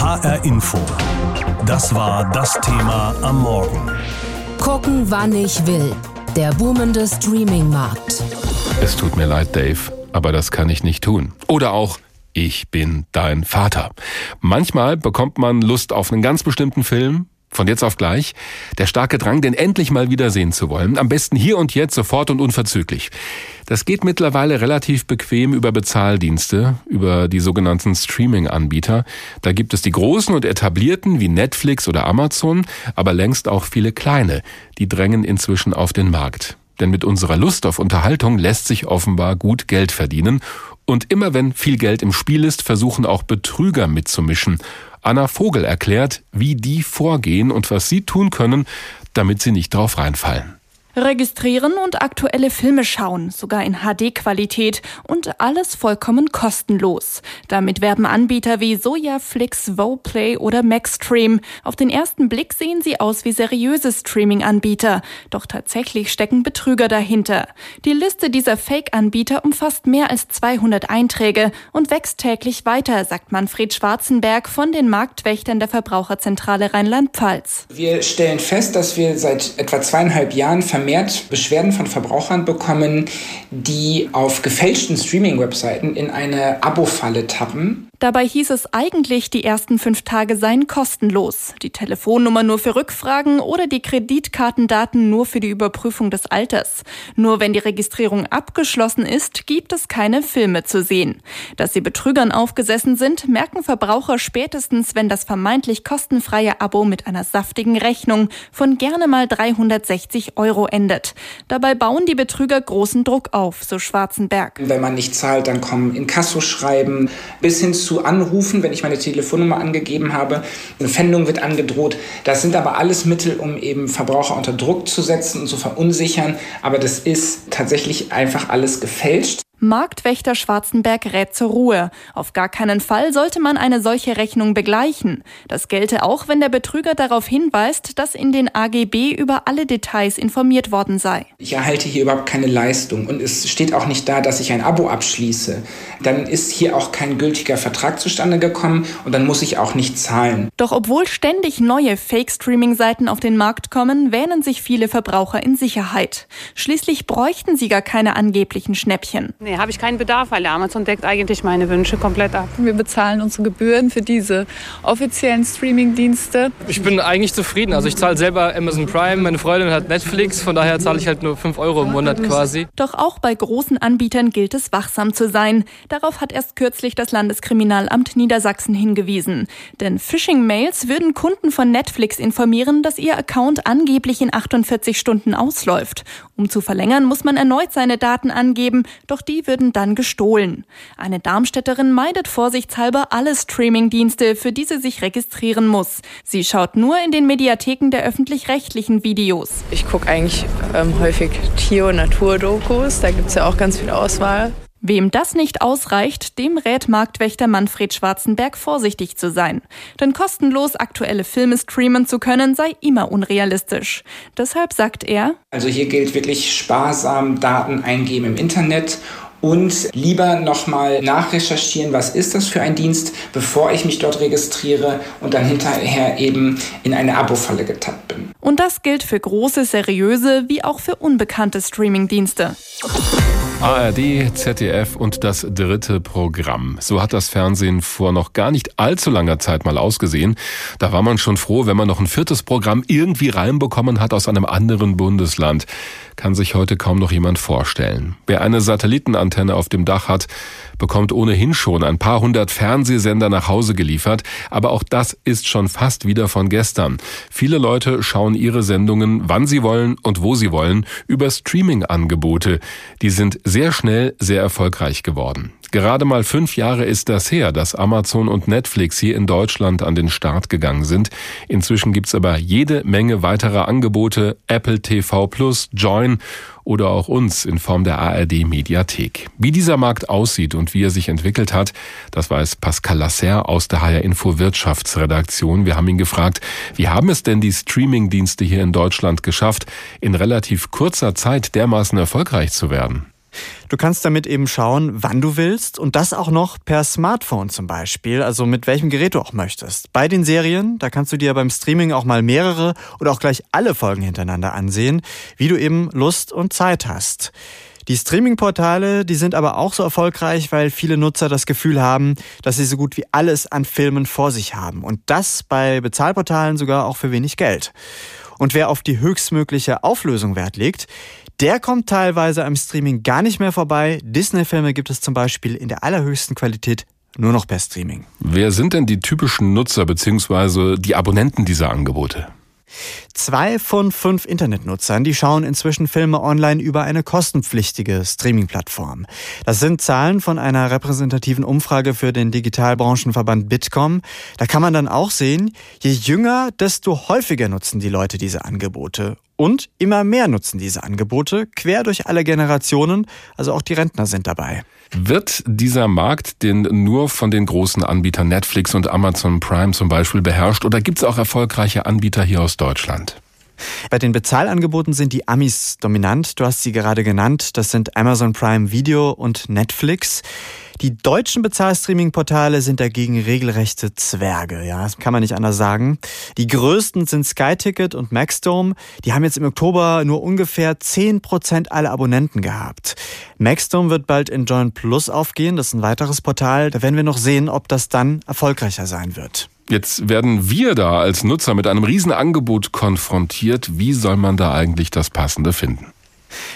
HR Info. Das war das Thema am Morgen. Gucken, wann ich will. Der boomende Streaming-Markt. Es tut mir leid, Dave, aber das kann ich nicht tun. Oder auch ich bin dein Vater. Manchmal bekommt man Lust auf einen ganz bestimmten Film, von jetzt auf gleich, der starke Drang, den endlich mal wiedersehen zu wollen. Am besten hier und jetzt, sofort und unverzüglich. Das geht mittlerweile relativ bequem über Bezahldienste, über die sogenannten Streaming-Anbieter. Da gibt es die großen und etablierten wie Netflix oder Amazon, aber längst auch viele kleine. Die drängen inzwischen auf den Markt. Denn mit unserer Lust auf Unterhaltung lässt sich offenbar gut Geld verdienen. Und immer wenn viel Geld im Spiel ist, versuchen auch Betrüger mitzumischen. Anna Vogel erklärt, wie die vorgehen und was sie tun können, damit sie nicht drauf reinfallen. Registrieren und aktuelle Filme schauen, sogar in HD-Qualität und alles vollkommen kostenlos. Damit werben Anbieter wie Sojaflix, Voplay oder Maxstream. Auf den ersten Blick sehen sie aus wie seriöse Streaming-Anbieter. Doch tatsächlich stecken Betrüger dahinter. Die Liste dieser Fake-Anbieter umfasst mehr als 200 Einträge und wächst täglich weiter, sagt Manfred Schwarzenberg von den Marktwächtern der Verbraucherzentrale Rheinland-Pfalz. Wir stellen fest, dass wir seit etwa zweieinhalb Jahren vermehrt Beschwerden von Verbrauchern bekommen, die auf gefälschten Streaming-Webseiten in eine Abo-Falle tappen. Dabei hieß es eigentlich, die ersten fünf Tage seien kostenlos. Die Telefonnummer nur für Rückfragen oder die Kreditkartendaten nur für die Überprüfung des Alters. Nur wenn die Registrierung abgeschlossen ist, gibt es keine Filme zu sehen. Dass sie Betrügern aufgesessen sind, merken Verbraucher spätestens, wenn das vermeintlich kostenfreie Abo mit einer saftigen Rechnung von gerne mal 360 Euro endet. Dabei bauen die Betrüger großen Druck auf, so Schwarzenberg. Wenn man nicht zahlt, dann kommen Inkassoschreiben bis hin zu zu anrufen, wenn ich meine Telefonnummer angegeben habe. Eine Pfändung wird angedroht. Das sind aber alles Mittel, um eben Verbraucher unter Druck zu setzen und zu verunsichern. Aber das ist tatsächlich einfach alles gefälscht. Marktwächter Schwarzenberg rät zur Ruhe. Auf gar keinen Fall sollte man eine solche Rechnung begleichen. Das gelte auch, wenn der Betrüger darauf hinweist, dass in den AGB über alle Details informiert worden sei. Ich erhalte hier überhaupt keine Leistung und es steht auch nicht da, dass ich ein Abo abschließe. Dann ist hier auch kein gültiger Vertrag zustande gekommen und dann muss ich auch nicht zahlen. Doch obwohl ständig neue Fake-Streaming-Seiten auf den Markt kommen, wähnen sich viele Verbraucher in Sicherheit. Schließlich bräuchten sie gar keine angeblichen Schnäppchen. Nee, habe ich keinen Bedarf, weil Amazon deckt eigentlich meine Wünsche komplett ab. Wir bezahlen unsere Gebühren für diese offiziellen Streaming-Dienste. Ich bin eigentlich zufrieden. Also ich zahle selber Amazon Prime, meine Freundin hat Netflix, von daher zahle ich halt nur 5 Euro im Monat quasi. Doch auch bei großen Anbietern gilt es, wachsam zu sein. Darauf hat erst kürzlich das Landeskriminalamt Niedersachsen hingewiesen. Denn Phishing-Mails würden Kunden von Netflix informieren, dass ihr Account angeblich in 48 Stunden ausläuft. Um zu verlängern, muss man erneut seine Daten angeben, doch die würden dann gestohlen. Eine Darmstädterin meidet vorsichtshalber alle Streamingdienste, für die sie sich registrieren muss. Sie schaut nur in den Mediatheken der öffentlich-rechtlichen Videos. Ich gucke eigentlich ähm, häufig Tier- und Naturdokus, da gibt es ja auch ganz viel Auswahl. Wem das nicht ausreicht, dem rät Marktwächter Manfred Schwarzenberg vorsichtig zu sein. Denn kostenlos aktuelle Filme streamen zu können, sei immer unrealistisch. Deshalb sagt er, Also hier gilt wirklich sparsam Daten eingeben im Internet und lieber nochmal nachrecherchieren, was ist das für ein Dienst, bevor ich mich dort registriere und dann hinterher eben in eine Abo-Falle getappt bin. Und das gilt für große, seriöse wie auch für unbekannte Streamingdienste. ARD, ZDF und das dritte Programm. So hat das Fernsehen vor noch gar nicht allzu langer Zeit mal ausgesehen. Da war man schon froh, wenn man noch ein viertes Programm irgendwie reinbekommen hat aus einem anderen Bundesland. Kann sich heute kaum noch jemand vorstellen. Wer eine Satellitenantenne auf dem Dach hat, bekommt ohnehin schon ein paar hundert Fernsehsender nach Hause geliefert, aber auch das ist schon fast wieder von gestern. Viele Leute schauen ihre Sendungen, wann sie wollen und wo sie wollen, über Streaming-Angebote. Die sind sehr schnell sehr erfolgreich geworden. Gerade mal fünf Jahre ist das her, dass Amazon und Netflix hier in Deutschland an den Start gegangen sind. Inzwischen gibt's aber jede Menge weiterer Angebote, Apple TV Plus, Join oder auch uns in Form der ARD Mediathek. Wie dieser Markt aussieht und wie er sich entwickelt hat, das weiß Pascal Lasser aus der HR Info Wirtschaftsredaktion. Wir haben ihn gefragt, wie haben es denn die Streamingdienste hier in Deutschland geschafft, in relativ kurzer Zeit dermaßen erfolgreich zu werden? Du kannst damit eben schauen, wann du willst und das auch noch per Smartphone zum Beispiel, also mit welchem Gerät du auch möchtest. Bei den Serien, da kannst du dir beim Streaming auch mal mehrere oder auch gleich alle Folgen hintereinander ansehen, wie du eben Lust und Zeit hast. Die Streaming-Portale, die sind aber auch so erfolgreich, weil viele Nutzer das Gefühl haben, dass sie so gut wie alles an Filmen vor sich haben. Und das bei Bezahlportalen sogar auch für wenig Geld. Und wer auf die höchstmögliche Auflösung Wert legt, der kommt teilweise am Streaming gar nicht mehr vorbei. Disney-Filme gibt es zum Beispiel in der allerhöchsten Qualität nur noch per Streaming. Wer sind denn die typischen Nutzer bzw. die Abonnenten dieser Angebote? Zwei von fünf Internetnutzern, die schauen inzwischen Filme online über eine kostenpflichtige Streaming-Plattform. Das sind Zahlen von einer repräsentativen Umfrage für den Digitalbranchenverband Bitkom. Da kann man dann auch sehen, je jünger, desto häufiger nutzen die Leute diese Angebote. Und immer mehr nutzen diese Angebote, quer durch alle Generationen, also auch die Rentner sind dabei. Wird dieser Markt denn nur von den großen Anbietern Netflix und Amazon Prime zum Beispiel beherrscht oder gibt es auch erfolgreiche Anbieter hier aus Deutschland? Bei den Bezahlangeboten sind die Amis dominant. Du hast sie gerade genannt. Das sind Amazon Prime Video und Netflix. Die deutschen Bezahlstreaming-Portale sind dagegen regelrechte Zwerge, ja, das kann man nicht anders sagen. Die größten sind SkyTicket und Maxdome. Die haben jetzt im Oktober nur ungefähr 10% aller Abonnenten gehabt. Maxdome wird bald in Join Plus aufgehen, das ist ein weiteres Portal. Da werden wir noch sehen, ob das dann erfolgreicher sein wird. Jetzt werden wir da als Nutzer mit einem Riesenangebot konfrontiert. Wie soll man da eigentlich das Passende finden?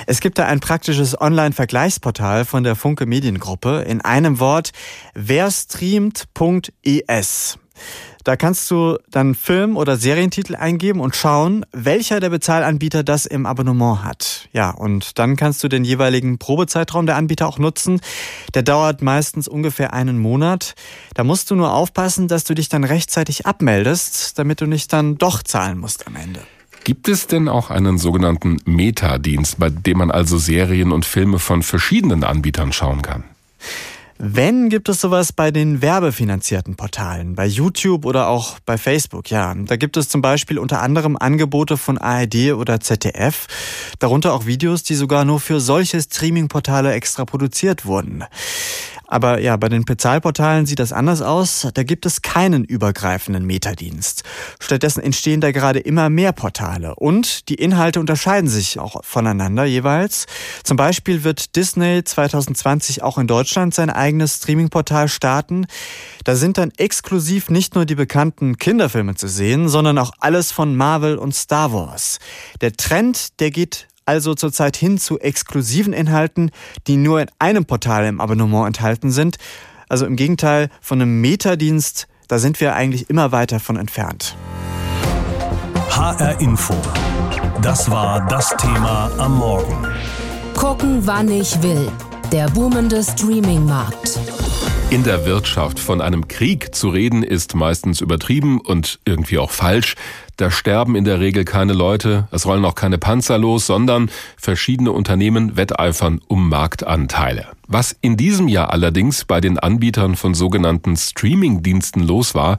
Es gibt da ein praktisches Online-Vergleichsportal von der Funke Mediengruppe. In einem Wort werstreamt.es. Da kannst du dann Film- oder Serientitel eingeben und schauen, welcher der Bezahlanbieter das im Abonnement hat. Ja, und dann kannst du den jeweiligen Probezeitraum der Anbieter auch nutzen. Der dauert meistens ungefähr einen Monat. Da musst du nur aufpassen, dass du dich dann rechtzeitig abmeldest, damit du nicht dann doch zahlen musst am Ende. Gibt es denn auch einen sogenannten Meta-Dienst, bei dem man also Serien und Filme von verschiedenen Anbietern schauen kann? Wenn gibt es sowas bei den werbefinanzierten Portalen, bei YouTube oder auch bei Facebook, ja. Da gibt es zum Beispiel unter anderem Angebote von ARD oder ZDF, darunter auch Videos, die sogar nur für solche Streaming-Portale extra produziert wurden. Aber ja, bei den Bezahlportalen sieht das anders aus. Da gibt es keinen übergreifenden Metadienst. Stattdessen entstehen da gerade immer mehr Portale und die Inhalte unterscheiden sich auch voneinander jeweils. Zum Beispiel wird Disney 2020 auch in Deutschland sein eigenes Streamingportal starten. Da sind dann exklusiv nicht nur die bekannten Kinderfilme zu sehen, sondern auch alles von Marvel und Star Wars. Der Trend, der geht also zurzeit hin zu exklusiven Inhalten, die nur in einem Portal im Abonnement enthalten sind. Also im Gegenteil von einem Metadienst, da sind wir eigentlich immer weiter von entfernt. HR Info. Das war das Thema am Morgen. Gucken, wann ich will. Der boomende Streaming-Markt. In der Wirtschaft von einem Krieg zu reden ist meistens übertrieben und irgendwie auch falsch. Da sterben in der Regel keine Leute, es rollen auch keine Panzer los, sondern verschiedene Unternehmen wetteifern um Marktanteile. Was in diesem Jahr allerdings bei den Anbietern von sogenannten Streaming-Diensten los war,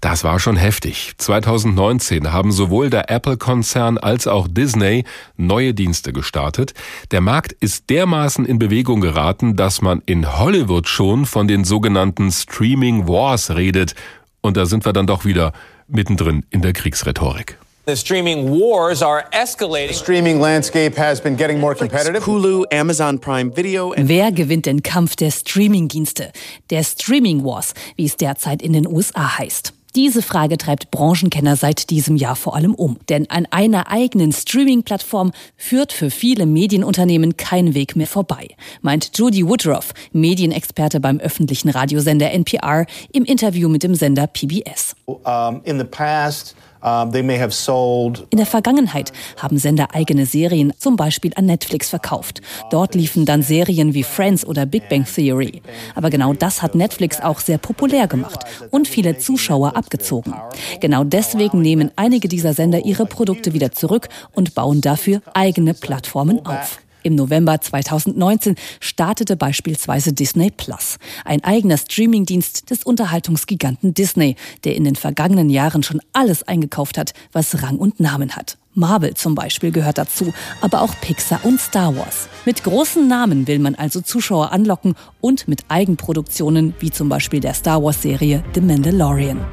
das war schon heftig. 2019 haben sowohl der Apple-Konzern als auch Disney neue Dienste gestartet. Der Markt ist dermaßen in Bewegung geraten, dass man in Hollywood schon von den sogenannten Streaming Wars redet. Und da sind wir dann doch wieder mittendrin in der Kriegsrhetorik. The streaming wars are escalating. The streaming landscape has been getting more competitive. Hulu, Amazon Prime Video. Wer gewinnt den Kampf der Streamingdienste? Der Streaming Wars, wie es derzeit in den USA heißt. Diese Frage treibt Branchenkenner seit diesem Jahr vor allem um. Denn an einer eigenen Streaming-Plattform führt für viele Medienunternehmen kein Weg mehr vorbei, meint Judy Woodruff, Medienexperte beim öffentlichen Radiosender NPR, im Interview mit dem Sender PBS. Um, in the past in der Vergangenheit haben Sender eigene Serien zum Beispiel an Netflix verkauft. Dort liefen dann Serien wie Friends oder Big Bang Theory. Aber genau das hat Netflix auch sehr populär gemacht und viele Zuschauer abgezogen. Genau deswegen nehmen einige dieser Sender ihre Produkte wieder zurück und bauen dafür eigene Plattformen auf. Im November 2019 startete beispielsweise Disney Plus, ein eigener Streamingdienst des Unterhaltungsgiganten Disney, der in den vergangenen Jahren schon alles eingekauft hat, was Rang und Namen hat. Marvel zum Beispiel gehört dazu, aber auch Pixar und Star Wars. Mit großen Namen will man also Zuschauer anlocken und mit Eigenproduktionen wie zum Beispiel der Star Wars-Serie The Mandalorian.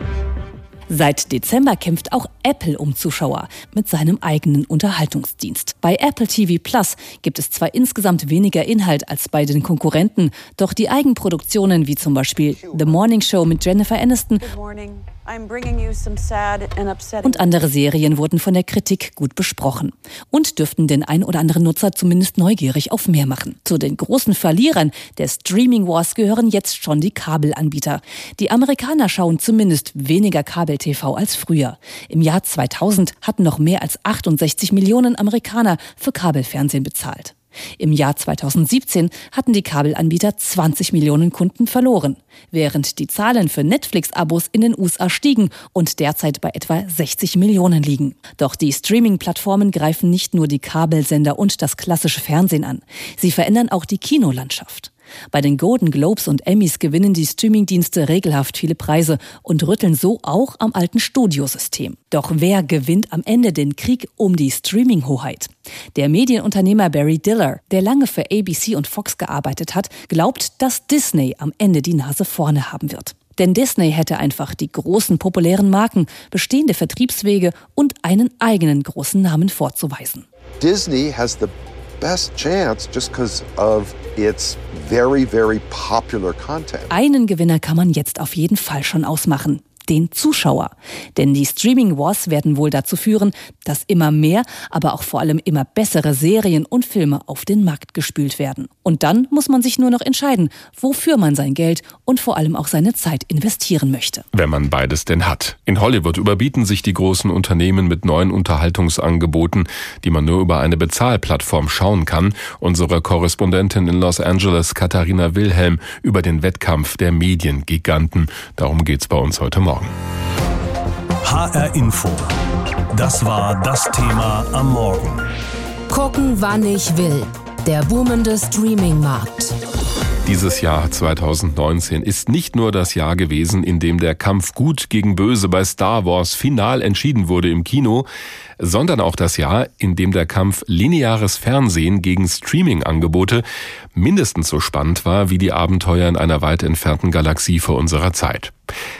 Seit Dezember kämpft auch Apple um Zuschauer mit seinem eigenen Unterhaltungsdienst. Bei Apple TV Plus gibt es zwar insgesamt weniger Inhalt als bei den Konkurrenten, doch die Eigenproduktionen wie zum Beispiel The Morning Show mit Jennifer Aniston und andere Serien wurden von der Kritik gut besprochen und dürften den ein oder anderen Nutzer zumindest neugierig auf mehr machen. Zu den großen Verlierern der Streaming Wars gehören jetzt schon die Kabelanbieter. Die Amerikaner schauen zumindest weniger Kabel-TV als früher. Im Jahr 2000 hatten noch mehr als 68 Millionen Amerikaner für Kabelfernsehen bezahlt. Im Jahr 2017 hatten die Kabelanbieter 20 Millionen Kunden verloren, während die Zahlen für Netflix-Abos in den USA stiegen und derzeit bei etwa 60 Millionen liegen. Doch die Streaming-Plattformen greifen nicht nur die Kabelsender und das klassische Fernsehen an, sie verändern auch die Kinolandschaft. Bei den Golden Globes und Emmys gewinnen die Streamingdienste regelhaft viele Preise und rütteln so auch am alten Studiosystem. Doch wer gewinnt am Ende den Krieg um die Streaming-Hoheit? Der Medienunternehmer Barry Diller, der lange für ABC und Fox gearbeitet hat, glaubt, dass Disney am Ende die Nase vorne haben wird. Denn Disney hätte einfach die großen populären Marken, bestehende Vertriebswege und einen eigenen großen Namen vorzuweisen. Disney has the best chance just because of its very, very popular content. Einen Gewinner kann man jetzt auf jeden Fall schon ausmachen den Zuschauer. Denn die Streaming Wars werden wohl dazu führen, dass immer mehr, aber auch vor allem immer bessere Serien und Filme auf den Markt gespült werden. Und dann muss man sich nur noch entscheiden, wofür man sein Geld und vor allem auch seine Zeit investieren möchte. Wenn man beides denn hat. In Hollywood überbieten sich die großen Unternehmen mit neuen Unterhaltungsangeboten, die man nur über eine Bezahlplattform schauen kann. Unsere Korrespondentin in Los Angeles, Katharina Wilhelm, über den Wettkampf der Mediengiganten. Darum geht's bei uns heute Morgen. Morgen. HR Info. Das war das Thema am Morgen. Gucken, wann ich will. Der boomende Streaming-Markt. Dieses Jahr 2019 ist nicht nur das Jahr gewesen, in dem der Kampf Gut gegen Böse bei Star Wars final entschieden wurde im Kino, sondern auch das Jahr, in dem der Kampf lineares Fernsehen gegen Streaming-Angebote mindestens so spannend war wie die Abenteuer in einer weit entfernten Galaxie vor unserer Zeit.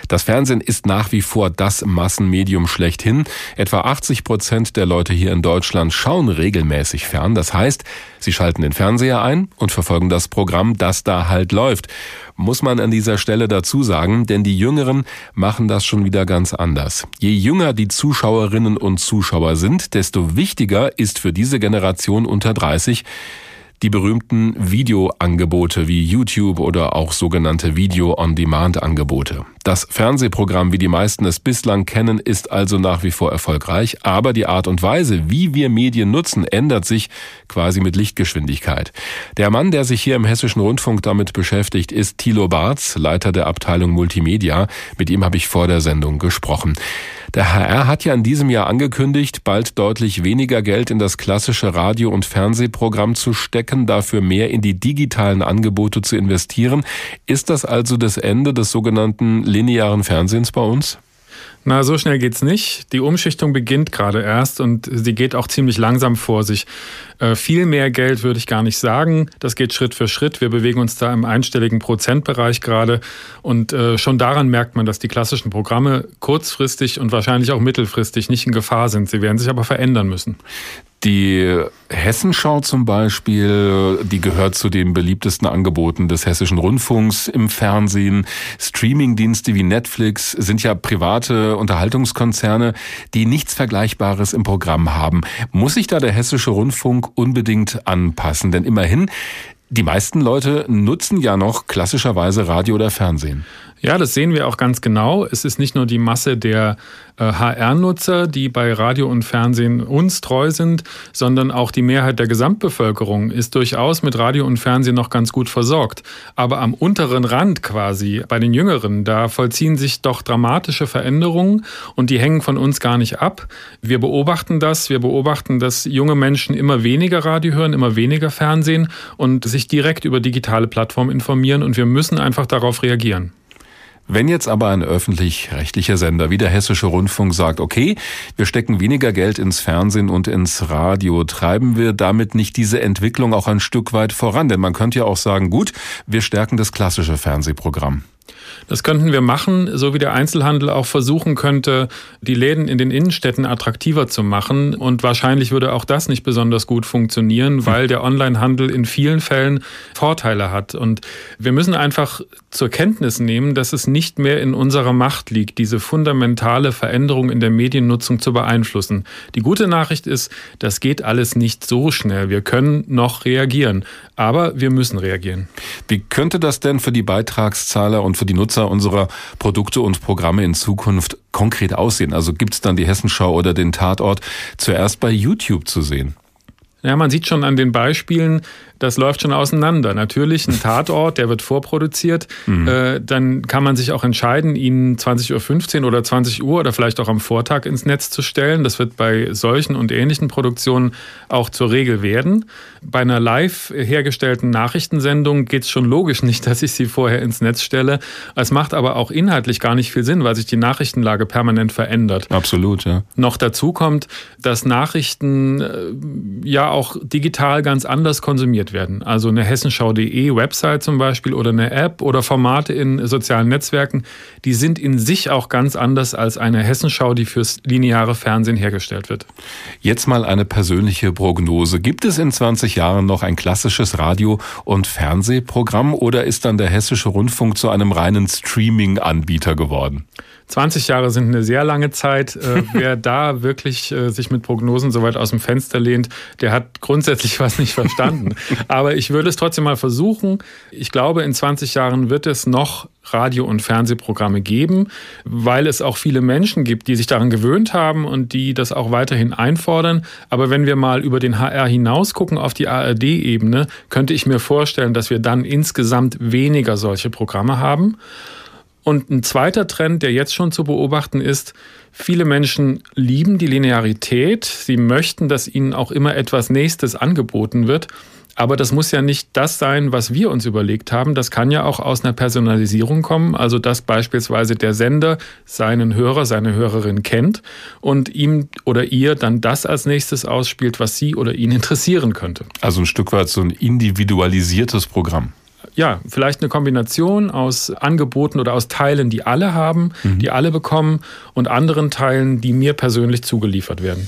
Das Fernsehen ist nach wie vor das Massenmedium schlechthin. Etwa 80 Prozent der Leute hier in Deutschland schauen regelmäßig fern. Das heißt, sie schalten den Fernseher ein und verfolgen das Programm, das da halt läuft. Muss man an dieser Stelle dazu sagen, denn die Jüngeren machen das schon wieder ganz anders. Je jünger die Zuschauerinnen und Zuschauer sind, desto wichtiger ist für diese Generation unter 30 die berühmten Videoangebote wie YouTube oder auch sogenannte Video-on-Demand-Angebote. Das Fernsehprogramm, wie die meisten es bislang kennen, ist also nach wie vor erfolgreich, aber die Art und Weise, wie wir Medien nutzen, ändert sich quasi mit Lichtgeschwindigkeit. Der Mann, der sich hier im Hessischen Rundfunk damit beschäftigt, ist Thilo Barz, Leiter der Abteilung Multimedia. Mit ihm habe ich vor der Sendung gesprochen. Der HR hat ja in diesem Jahr angekündigt, bald deutlich weniger Geld in das klassische Radio- und Fernsehprogramm zu stecken, dafür mehr in die digitalen Angebote zu investieren. Ist das also das Ende des sogenannten linearen Fernsehens bei uns? Na, so schnell geht's nicht. Die Umschichtung beginnt gerade erst und sie geht auch ziemlich langsam vor sich. Äh, viel mehr Geld würde ich gar nicht sagen. Das geht Schritt für Schritt. Wir bewegen uns da im einstelligen Prozentbereich gerade. Und äh, schon daran merkt man, dass die klassischen Programme kurzfristig und wahrscheinlich auch mittelfristig nicht in Gefahr sind. Sie werden sich aber verändern müssen. Die Hessenschau zum Beispiel, die gehört zu den beliebtesten Angeboten des hessischen Rundfunks im Fernsehen. Streamingdienste wie Netflix sind ja private Unterhaltungskonzerne, die nichts Vergleichbares im Programm haben. Muss sich da der hessische Rundfunk unbedingt anpassen? Denn immerhin, die meisten Leute nutzen ja noch klassischerweise Radio oder Fernsehen. Ja, das sehen wir auch ganz genau. Es ist nicht nur die Masse der HR-Nutzer, äh, die bei Radio und Fernsehen uns treu sind, sondern auch die Mehrheit der Gesamtbevölkerung ist durchaus mit Radio und Fernsehen noch ganz gut versorgt. Aber am unteren Rand quasi, bei den Jüngeren, da vollziehen sich doch dramatische Veränderungen und die hängen von uns gar nicht ab. Wir beobachten das. Wir beobachten, dass junge Menschen immer weniger Radio hören, immer weniger Fernsehen und sich direkt über digitale Plattformen informieren und wir müssen einfach darauf reagieren. Wenn jetzt aber ein öffentlich-rechtlicher Sender wie der Hessische Rundfunk sagt, okay, wir stecken weniger Geld ins Fernsehen und ins Radio, treiben wir damit nicht diese Entwicklung auch ein Stück weit voran? Denn man könnte ja auch sagen, gut, wir stärken das klassische Fernsehprogramm. Das könnten wir machen, so wie der Einzelhandel auch versuchen könnte, die Läden in den Innenstädten attraktiver zu machen. Und wahrscheinlich würde auch das nicht besonders gut funktionieren, hm. weil der Onlinehandel in vielen Fällen Vorteile hat. Und wir müssen einfach zur Kenntnis nehmen, dass es nicht mehr in unserer Macht liegt, diese fundamentale Veränderung in der Mediennutzung zu beeinflussen. Die gute Nachricht ist, das geht alles nicht so schnell. Wir können noch reagieren, aber wir müssen reagieren. Wie könnte das denn für die Beitragszahler und für die Nutzer unserer Produkte und Programme in Zukunft konkret aussehen? Also gibt es dann die Hessenschau oder den Tatort zuerst bei YouTube zu sehen? Ja, man sieht schon an den Beispielen, das läuft schon auseinander. Natürlich ein Tatort, der wird vorproduziert. Mhm. Äh, dann kann man sich auch entscheiden, ihn 20.15 Uhr oder 20 Uhr oder vielleicht auch am Vortag ins Netz zu stellen. Das wird bei solchen und ähnlichen Produktionen auch zur Regel werden. Bei einer live hergestellten Nachrichtensendung geht es schon logisch nicht, dass ich sie vorher ins Netz stelle. Es macht aber auch inhaltlich gar nicht viel Sinn, weil sich die Nachrichtenlage permanent verändert. Absolut, ja. Noch dazu kommt, dass Nachrichten äh, ja auch digital ganz anders konsumiert werden. Also eine hessenschau.de Website zum Beispiel oder eine App oder Formate in sozialen Netzwerken, die sind in sich auch ganz anders als eine Hessenschau, die fürs lineare Fernsehen hergestellt wird. Jetzt mal eine persönliche Prognose. Gibt es in 20 Jahren noch ein klassisches Radio- und Fernsehprogramm oder ist dann der Hessische Rundfunk zu einem reinen Streaming-Anbieter geworden? 20 Jahre sind eine sehr lange Zeit. Äh, wer da wirklich äh, sich mit Prognosen so weit aus dem Fenster lehnt, der hat grundsätzlich was nicht verstanden. Aber ich würde es trotzdem mal versuchen. Ich glaube, in 20 Jahren wird es noch Radio- und Fernsehprogramme geben, weil es auch viele Menschen gibt, die sich daran gewöhnt haben und die das auch weiterhin einfordern. Aber wenn wir mal über den HR hinaus gucken auf die ARD-Ebene, könnte ich mir vorstellen, dass wir dann insgesamt weniger solche Programme haben. Und ein zweiter Trend, der jetzt schon zu beobachten ist, viele Menschen lieben die Linearität. Sie möchten, dass ihnen auch immer etwas Nächstes angeboten wird. Aber das muss ja nicht das sein, was wir uns überlegt haben. Das kann ja auch aus einer Personalisierung kommen. Also, dass beispielsweise der Sender seinen Hörer, seine Hörerin kennt und ihm oder ihr dann das als nächstes ausspielt, was sie oder ihn interessieren könnte. Also ein Stück weit so ein individualisiertes Programm ja, vielleicht eine Kombination aus Angeboten oder aus Teilen, die alle haben, mhm. die alle bekommen und anderen Teilen, die mir persönlich zugeliefert werden.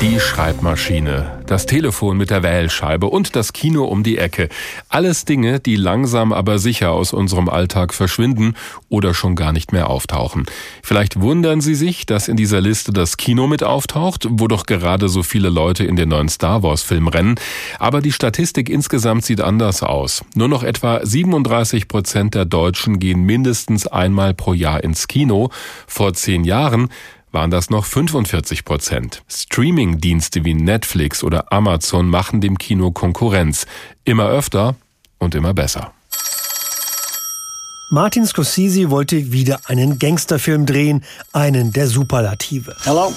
Die Schreibmaschine, das Telefon mit der Wählscheibe und das Kino um die Ecke. Alles Dinge, die langsam aber sicher aus unserem Alltag verschwinden oder schon gar nicht mehr auftauchen. Vielleicht wundern Sie sich, dass in dieser Liste das Kino mit auftaucht, wo doch gerade so viele Leute in den neuen Star Wars Film rennen. Aber die Statistik insgesamt sieht anders aus. Nur noch etwa 37 Prozent der Deutschen gehen mindestens einmal pro Jahr ins Kino. Vor zehn Jahren waren das noch 45 Prozent. Streaming-Dienste wie Netflix oder Amazon machen dem Kino Konkurrenz. Immer öfter und immer besser. Martin Scorsese wollte wieder einen Gangsterfilm drehen, einen der Superlative. Hello.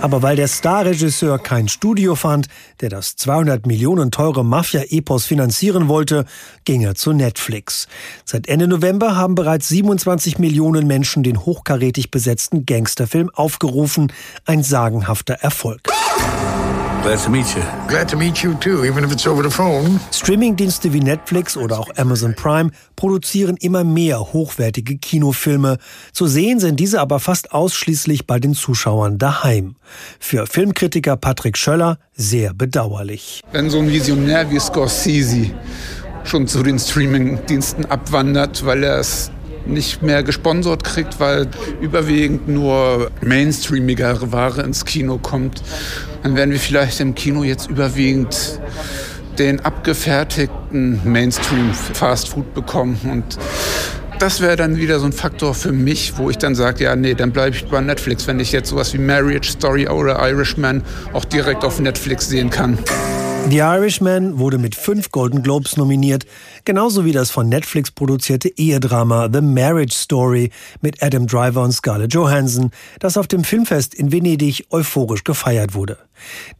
Aber weil der Starregisseur kein Studio fand, der das 200 Millionen teure Mafia-Epos finanzieren wollte, ging er zu Netflix. Seit Ende November haben bereits 27 Millionen Menschen den hochkarätig besetzten Gangsterfilm aufgerufen. Ein sagenhafter Erfolg. Glad to meet you. Glad to meet you too, even if it's over the phone. Streamingdienste wie Netflix oder auch Amazon Prime produzieren immer mehr hochwertige Kinofilme. Zu sehen sind diese aber fast ausschließlich bei den Zuschauern daheim. Für Filmkritiker Patrick Schöller sehr bedauerlich. Wenn so ein Visionär wie Scorsese schon zu den Streamingdiensten abwandert, weil er es nicht mehr gesponsert kriegt, weil überwiegend nur mainstreamigere Ware ins Kino kommt, dann werden wir vielleicht im Kino jetzt überwiegend den abgefertigten Mainstream Fast Food bekommen und das wäre dann wieder so ein Faktor für mich, wo ich dann sage, ja, nee, dann bleibe ich bei Netflix, wenn ich jetzt sowas wie Marriage Story oder Irishman auch direkt auf Netflix sehen kann. The Irishman wurde mit fünf Golden Globes nominiert, genauso wie das von Netflix produzierte Ehedrama The Marriage Story mit Adam Driver und Scarlett Johansson, das auf dem Filmfest in Venedig euphorisch gefeiert wurde.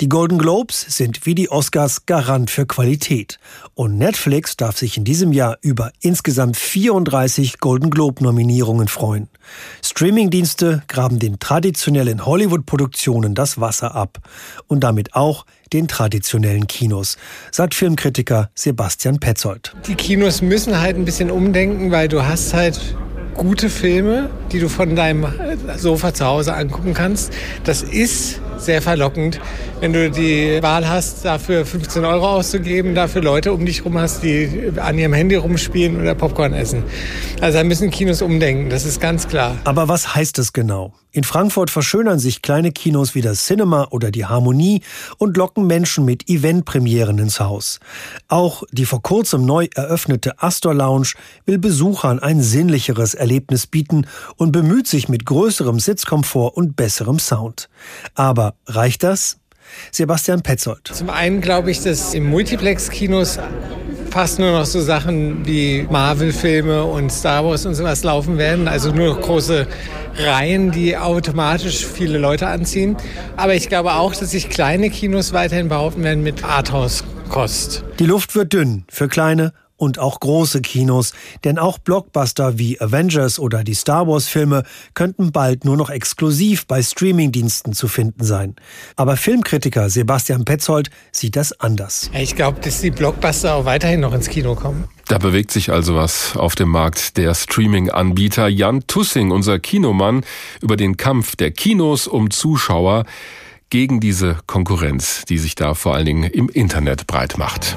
Die Golden Globes sind wie die Oscars Garant für Qualität. Und Netflix darf sich in diesem Jahr über insgesamt 34 Golden Globe Nominierungen freuen. Streamingdienste graben den traditionellen Hollywood-Produktionen das Wasser ab. Und damit auch den traditionellen Kinos, sagt Filmkritiker Sebastian Petzold. Die Kinos müssen halt ein bisschen umdenken, weil du hast halt gute Filme, die du von deinem Sofa zu Hause angucken kannst. Das ist sehr verlockend, wenn du die Wahl hast, dafür 15 Euro auszugeben, dafür Leute um dich herum hast, die an ihrem Handy rumspielen oder Popcorn essen. Also da müssen Kinos umdenken, das ist ganz klar. Aber was heißt das genau? In Frankfurt verschönern sich kleine Kinos wie das Cinema oder die Harmonie und locken Menschen mit Eventpremieren ins Haus. Auch die vor kurzem neu eröffnete Astor Lounge will Besuchern ein sinnlicheres Erlebnis bieten und bemüht sich mit größerem Sitzkomfort und besserem Sound. Aber reicht das? Sebastian Petzold. Zum einen glaube ich, dass im Multiplex-Kinos fast nur noch so Sachen wie Marvel-Filme und Star Wars und sowas laufen werden. Also nur noch große Reihen, die automatisch viele Leute anziehen. Aber ich glaube auch, dass sich kleine Kinos weiterhin behaupten werden mit Arthouse-Kost. Die Luft wird dünn für kleine und auch große Kinos, denn auch Blockbuster wie Avengers oder die Star Wars Filme könnten bald nur noch exklusiv bei Streamingdiensten zu finden sein. Aber Filmkritiker Sebastian Petzold sieht das anders. Ich glaube, dass die Blockbuster auch weiterhin noch ins Kino kommen. Da bewegt sich also was auf dem Markt der Streaming-Anbieter. Jan Tussing, unser Kinomann, über den Kampf der Kinos um Zuschauer gegen diese Konkurrenz, die sich da vor allen Dingen im Internet breit macht.